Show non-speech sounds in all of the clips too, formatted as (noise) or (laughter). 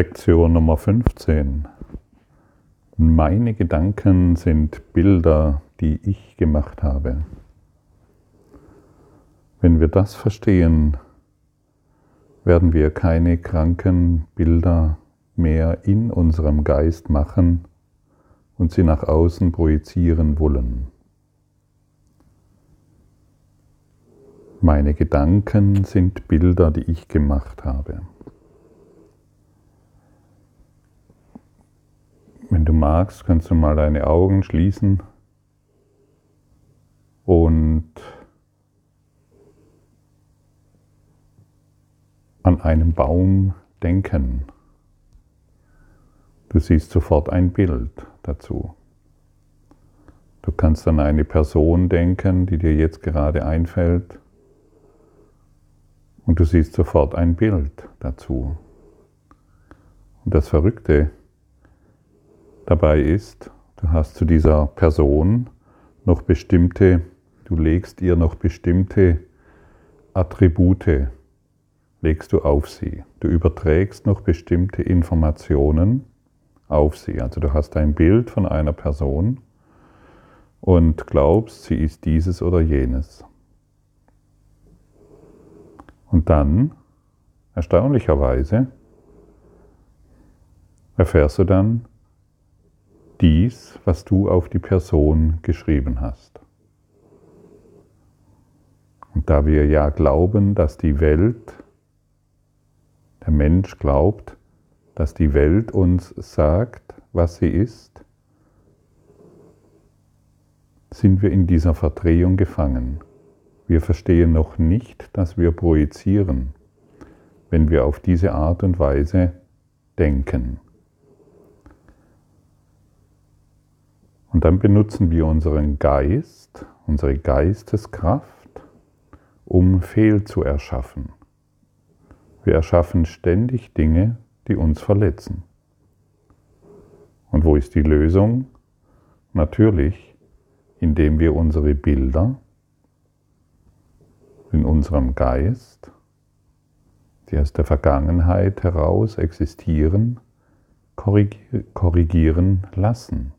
Lektion Nummer 15. Meine Gedanken sind Bilder, die ich gemacht habe. Wenn wir das verstehen, werden wir keine kranken Bilder mehr in unserem Geist machen und sie nach außen projizieren wollen. Meine Gedanken sind Bilder, die ich gemacht habe. Wenn du magst, kannst du mal deine Augen schließen und an einen Baum denken. Du siehst sofort ein Bild dazu. Du kannst an eine Person denken, die dir jetzt gerade einfällt. Und du siehst sofort ein Bild dazu. Und das Verrückte ist, dabei ist, du hast zu dieser Person noch bestimmte, du legst ihr noch bestimmte Attribute, legst du auf sie. Du überträgst noch bestimmte Informationen auf sie. Also du hast ein Bild von einer Person und glaubst, sie ist dieses oder jenes. Und dann, erstaunlicherweise, erfährst du dann, dies, was du auf die Person geschrieben hast. Und da wir ja glauben, dass die Welt, der Mensch glaubt, dass die Welt uns sagt, was sie ist, sind wir in dieser Verdrehung gefangen. Wir verstehen noch nicht, dass wir projizieren, wenn wir auf diese Art und Weise denken. Und dann benutzen wir unseren Geist, unsere Geisteskraft, um Fehl zu erschaffen. Wir erschaffen ständig Dinge, die uns verletzen. Und wo ist die Lösung? Natürlich, indem wir unsere Bilder in unserem Geist, die aus der Vergangenheit heraus existieren, korrigieren lassen.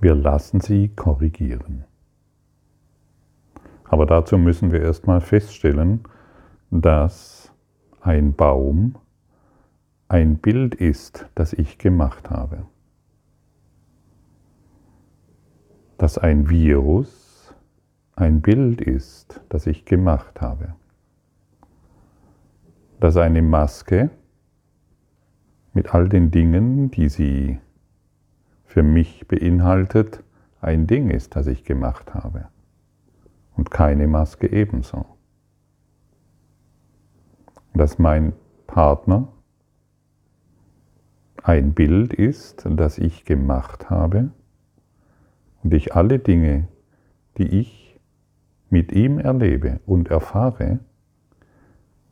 Wir lassen sie korrigieren. Aber dazu müssen wir erstmal feststellen, dass ein Baum ein Bild ist, das ich gemacht habe. Dass ein Virus ein Bild ist, das ich gemacht habe. Dass eine Maske mit all den Dingen, die sie für mich beinhaltet, ein Ding ist, das ich gemacht habe. Und keine Maske ebenso. Dass mein Partner ein Bild ist, das ich gemacht habe und ich alle Dinge, die ich mit ihm erlebe und erfahre,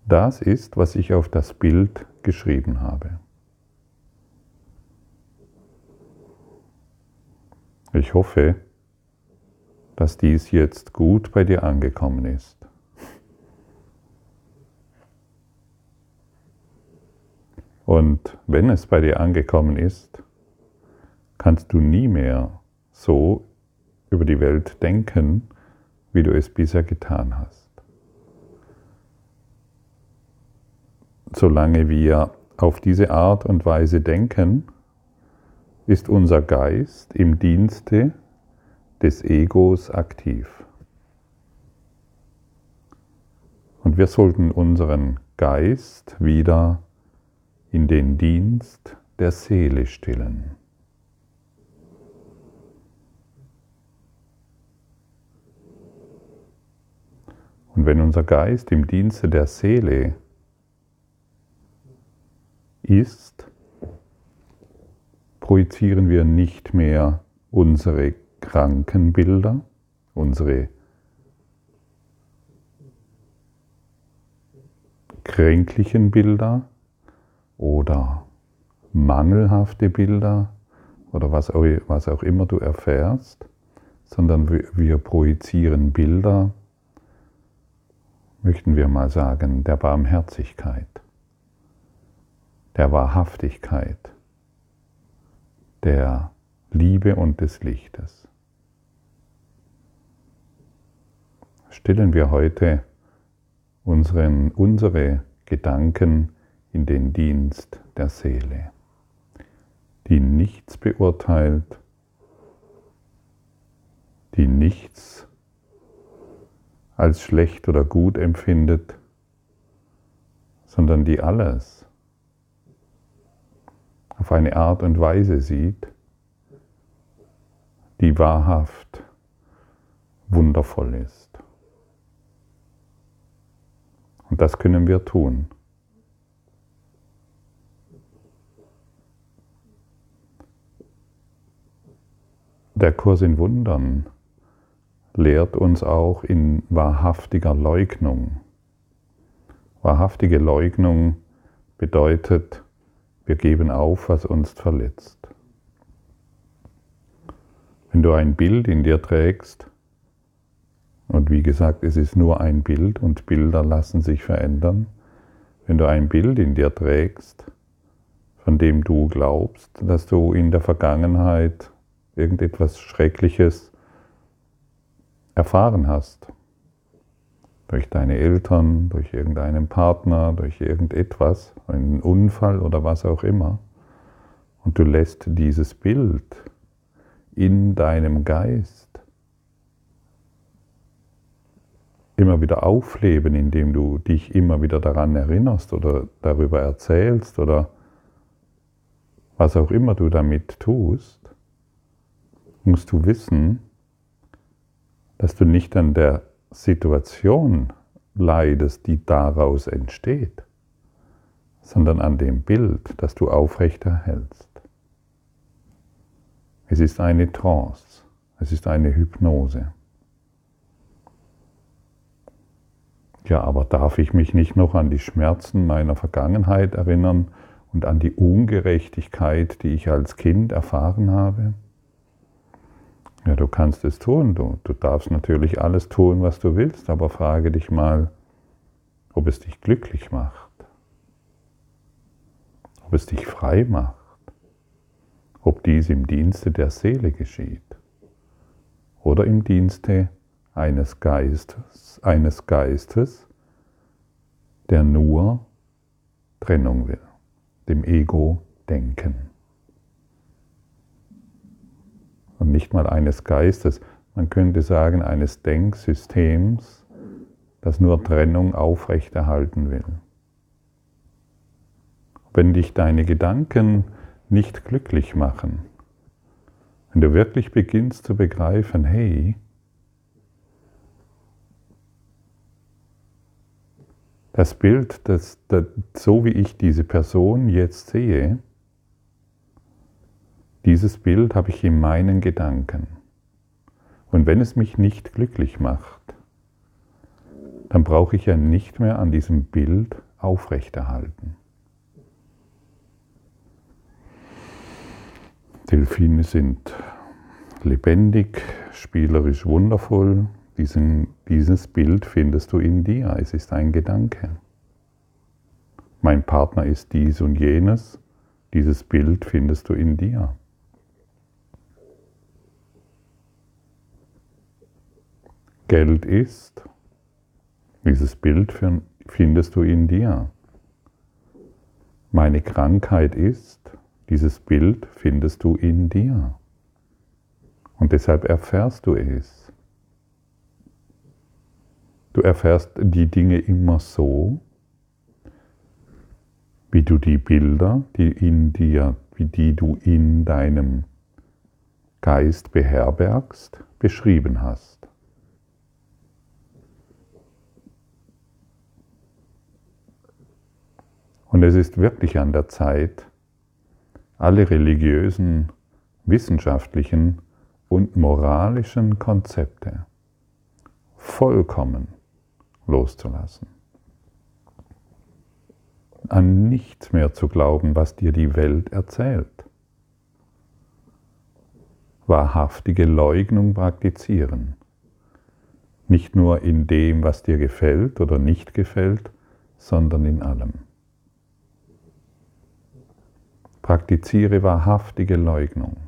das ist, was ich auf das Bild geschrieben habe. Ich hoffe, dass dies jetzt gut bei dir angekommen ist. Und wenn es bei dir angekommen ist, kannst du nie mehr so über die Welt denken, wie du es bisher getan hast. Solange wir auf diese Art und Weise denken, ist unser Geist im Dienste des Egos aktiv. Und wir sollten unseren Geist wieder in den Dienst der Seele stellen. Und wenn unser Geist im Dienste der Seele ist, projizieren wir nicht mehr unsere Krankenbilder, unsere kränklichen Bilder oder mangelhafte Bilder oder was auch, immer du erfährst, sondern wir projizieren Bilder, möchten wir mal sagen, der Barmherzigkeit. der Wahrhaftigkeit, der Liebe und des Lichtes. Stellen wir heute unseren, unsere Gedanken in den Dienst der Seele, die nichts beurteilt, die nichts als schlecht oder gut empfindet, sondern die alles auf eine Art und Weise sieht, die wahrhaft wundervoll ist. Und das können wir tun. Der Kurs in Wundern lehrt uns auch in wahrhaftiger Leugnung. Wahrhaftige Leugnung bedeutet, wir geben auf, was uns verletzt. Wenn du ein Bild in dir trägst, und wie gesagt, es ist nur ein Bild und Bilder lassen sich verändern, wenn du ein Bild in dir trägst, von dem du glaubst, dass du in der Vergangenheit irgendetwas Schreckliches erfahren hast. Durch deine Eltern, durch irgendeinen Partner, durch irgendetwas, einen Unfall oder was auch immer. Und du lässt dieses Bild in deinem Geist immer wieder aufleben, indem du dich immer wieder daran erinnerst oder darüber erzählst oder was auch immer du damit tust, musst du wissen, dass du nicht an der Situation leidest, die daraus entsteht, sondern an dem Bild, das du aufrechterhältst. Es ist eine Trance, es ist eine Hypnose. Ja, aber darf ich mich nicht noch an die Schmerzen meiner Vergangenheit erinnern und an die Ungerechtigkeit, die ich als Kind erfahren habe? Ja, du kannst es tun. Du, du darfst natürlich alles tun, was du willst, aber frage dich mal, ob es dich glücklich macht, ob es dich frei macht, ob dies im Dienste der Seele geschieht. Oder im Dienste eines Geistes, eines Geistes, der nur Trennung will, dem Ego denken und nicht mal eines Geistes, man könnte sagen eines Denksystems, das nur Trennung aufrechterhalten will. Wenn dich deine Gedanken nicht glücklich machen, wenn du wirklich beginnst zu begreifen, hey, das Bild, das, das, so wie ich diese Person jetzt sehe, dieses Bild habe ich in meinen Gedanken. Und wenn es mich nicht glücklich macht, dann brauche ich ja nicht mehr an diesem Bild aufrechterhalten. Delfine sind lebendig, spielerisch wundervoll. Diesen, dieses Bild findest du in dir. Es ist ein Gedanke. Mein Partner ist dies und jenes. Dieses Bild findest du in dir. Geld ist, dieses Bild findest du in dir. Meine Krankheit ist, dieses Bild findest du in dir. Und deshalb erfährst du es. Du erfährst die Dinge immer so, wie du die Bilder, die in dir, wie die du in deinem Geist beherbergst, beschrieben hast. Und es ist wirklich an der Zeit, alle religiösen, wissenschaftlichen und moralischen Konzepte vollkommen loszulassen. An nichts mehr zu glauben, was dir die Welt erzählt. Wahrhaftige Leugnung praktizieren. Nicht nur in dem, was dir gefällt oder nicht gefällt, sondern in allem. Praktiziere wahrhaftige Leugnung.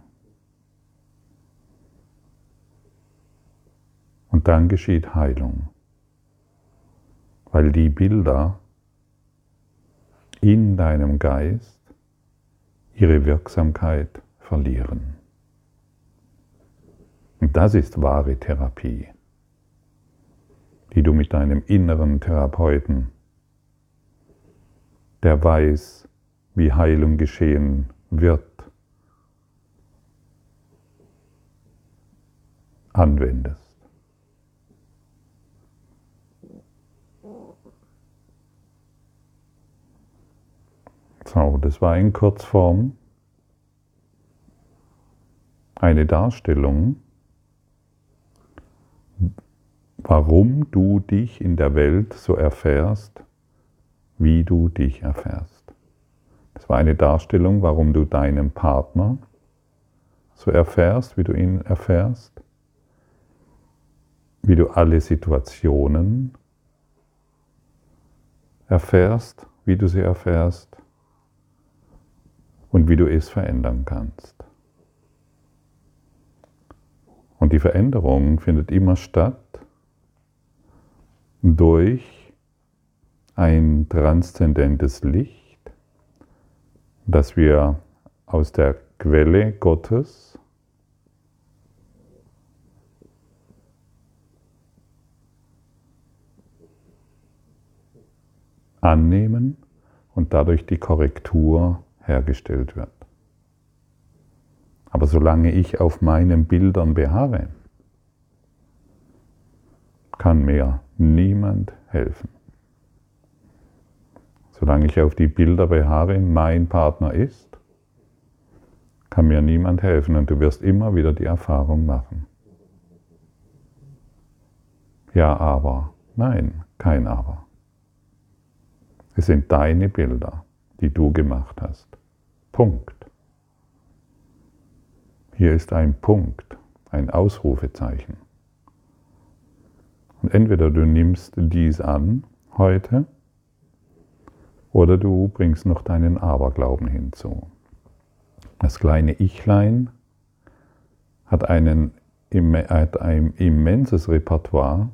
Und dann geschieht Heilung, weil die Bilder in deinem Geist ihre Wirksamkeit verlieren. Und das ist wahre Therapie, die du mit deinem inneren Therapeuten, der weiß, wie Heilung geschehen wird, anwendest. So, das war in Kurzform eine Darstellung, warum du dich in der Welt so erfährst, wie du dich erfährst. Das war eine Darstellung, warum du deinen Partner so erfährst, wie du ihn erfährst, wie du alle Situationen erfährst, wie du sie erfährst und wie du es verändern kannst. Und die Veränderung findet immer statt durch ein transzendentes Licht, das wir aus der Quelle Gottes annehmen und dadurch die Korrektur hergestellt wird. Aber solange ich auf meinen Bildern beharre, kann mir niemand helfen. Solange ich auf die Bilder beharre, mein Partner ist, kann mir niemand helfen und du wirst immer wieder die Erfahrung machen. Ja, aber, nein, kein aber. Es sind deine Bilder, die du gemacht hast. Punkt. Hier ist ein Punkt, ein Ausrufezeichen. Und entweder du nimmst dies an heute oder du bringst noch deinen Aberglauben hinzu. Das kleine Ichlein hat, einen, hat ein immenses Repertoire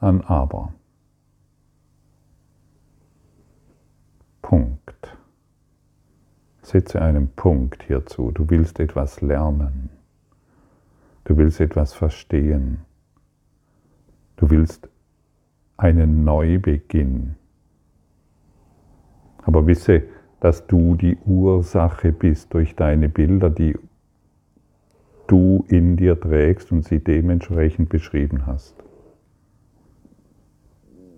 an Aber. Punkt. Setze einen Punkt hierzu. Du willst etwas lernen. Du willst etwas verstehen. Du willst einen Neubeginn. Aber wisse, dass du die Ursache bist durch deine Bilder, die du in dir trägst und sie dementsprechend beschrieben hast.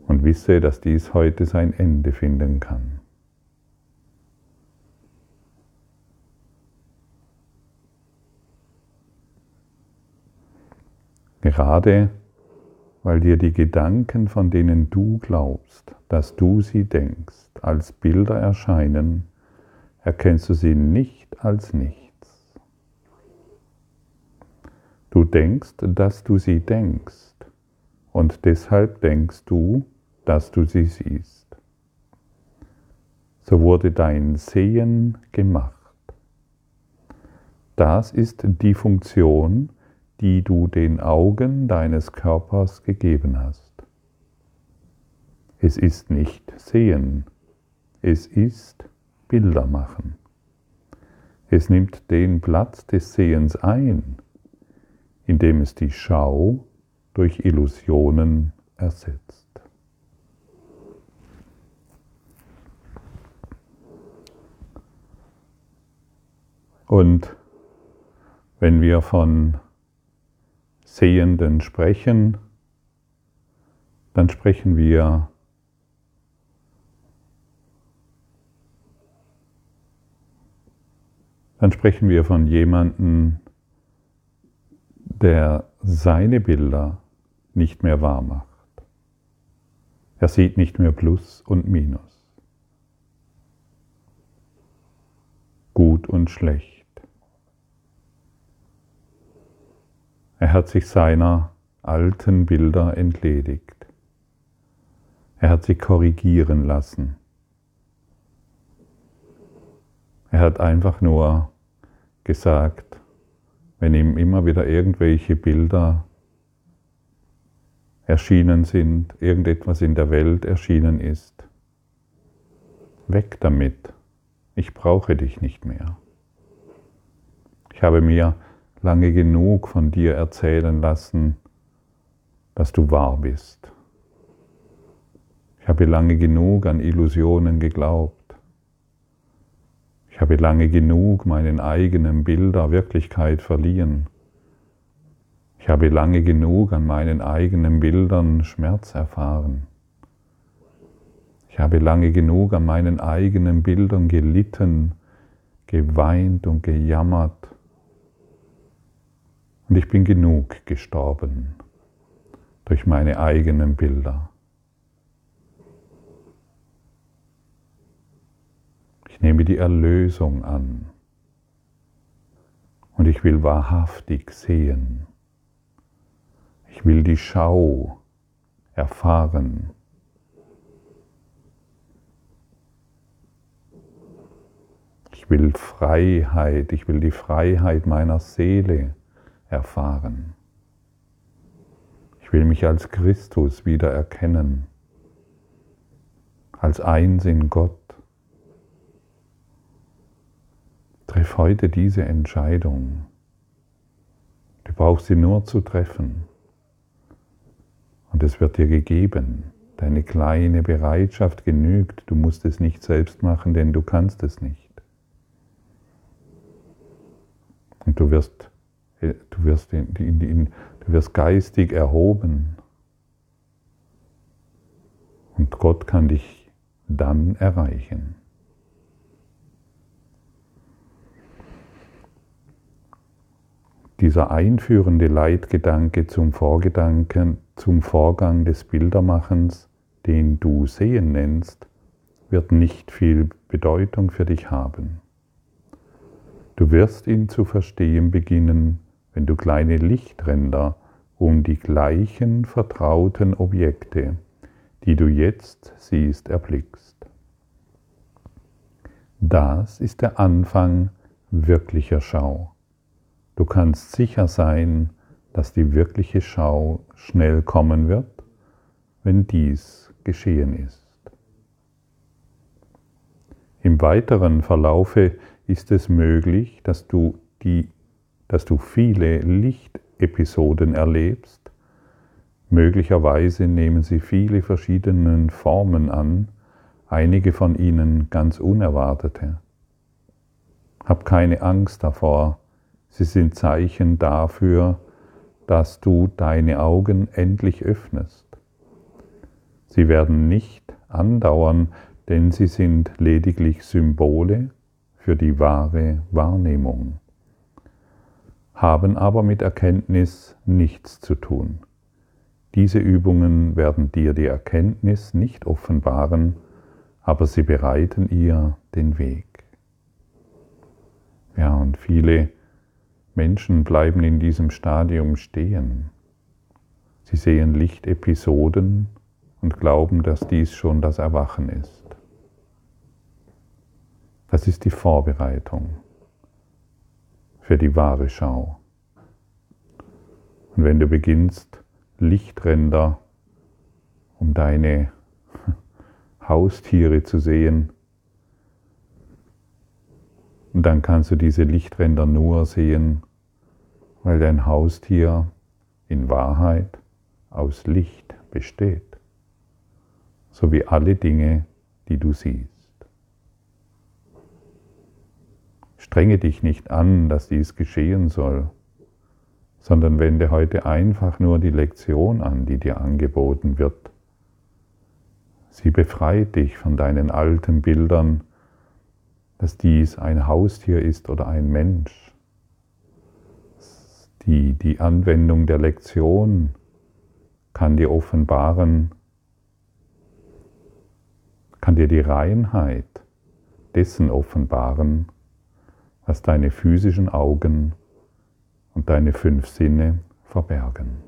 Und wisse, dass dies heute sein Ende finden kann. Gerade weil dir die Gedanken, von denen du glaubst, dass du sie denkst, als Bilder erscheinen, erkennst du sie nicht als nichts. Du denkst, dass du sie denkst und deshalb denkst du, dass du sie siehst. So wurde dein Sehen gemacht. Das ist die Funktion, die du den Augen deines Körpers gegeben hast. Es ist nicht Sehen, es ist Bilder machen. Es nimmt den Platz des Sehens ein, indem es die Schau durch Illusionen ersetzt. Und wenn wir von Sehenden sprechen, dann sprechen wir dann sprechen wir von jemandem, der seine Bilder nicht mehr wahr macht. Er sieht nicht mehr Plus und Minus, gut und schlecht. Er hat sich seiner alten Bilder entledigt. Er hat sie korrigieren lassen. Er hat einfach nur gesagt, wenn ihm immer wieder irgendwelche Bilder erschienen sind, irgendetwas in der Welt erschienen ist, weg damit, ich brauche dich nicht mehr. Ich habe mir lange genug von dir erzählen lassen, dass du wahr bist. Ich habe lange genug an Illusionen geglaubt. Ich habe lange genug meinen eigenen Bilder Wirklichkeit verliehen. Ich habe lange genug an meinen eigenen Bildern Schmerz erfahren. Ich habe lange genug an meinen eigenen Bildern gelitten, geweint und gejammert. Und ich bin genug gestorben durch meine eigenen Bilder. Ich nehme die Erlösung an und ich will wahrhaftig sehen. Ich will die Schau erfahren. Ich will Freiheit, ich will die Freiheit meiner Seele erfahren. Ich will mich als Christus wieder erkennen, als eins in Gott. Triff heute diese Entscheidung. Du brauchst sie nur zu treffen. Und es wird dir gegeben. Deine kleine Bereitschaft genügt. Du musst es nicht selbst machen, denn du kannst es nicht. Und du wirst, du wirst in, in, in, Du wirst geistig erhoben. Und Gott kann dich dann erreichen. Dieser einführende Leitgedanke zum Vorgedanken, zum Vorgang des Bildermachens, den du Sehen nennst, wird nicht viel Bedeutung für dich haben. Du wirst ihn zu verstehen beginnen, wenn du kleine Lichtränder um die gleichen vertrauten Objekte, die du jetzt siehst, erblickst. Das ist der Anfang wirklicher Schau. Du kannst sicher sein, dass die wirkliche Schau schnell kommen wird, wenn dies geschehen ist. Im weiteren Verlaufe ist es möglich, dass du die dass du viele Lichtepisoden erlebst. Möglicherweise nehmen sie viele verschiedene Formen an, einige von ihnen ganz unerwartete. Hab keine Angst davor, sie sind Zeichen dafür, dass du deine Augen endlich öffnest. Sie werden nicht andauern, denn sie sind lediglich Symbole für die wahre Wahrnehmung haben aber mit Erkenntnis nichts zu tun. Diese Übungen werden dir die Erkenntnis nicht offenbaren, aber sie bereiten ihr den Weg. Ja, und viele Menschen bleiben in diesem Stadium stehen. Sie sehen Lichtepisoden und glauben, dass dies schon das Erwachen ist. Das ist die Vorbereitung für die wahre Schau. Und wenn du beginnst, Lichtränder um deine (laughs) Haustiere zu sehen, dann kannst du diese Lichtränder nur sehen, weil dein Haustier in Wahrheit aus Licht besteht, so wie alle Dinge, die du siehst. Strenge dich nicht an, dass dies geschehen soll, sondern wende heute einfach nur die Lektion an, die dir angeboten wird. Sie befreit dich von deinen alten Bildern, dass dies ein Haustier ist oder ein Mensch. Die, die Anwendung der Lektion kann dir offenbaren, kann dir die Reinheit dessen offenbaren, was deine physischen Augen und deine fünf Sinne verbergen.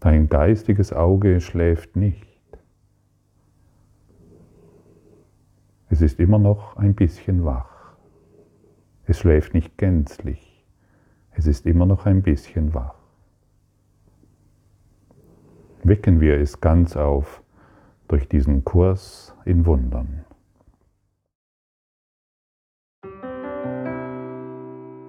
Dein geistiges Auge schläft nicht. Es ist immer noch ein bisschen wach. Es schläft nicht gänzlich. Es ist immer noch ein bisschen wach. Wecken wir es ganz auf durch diesen Kurs in Wundern.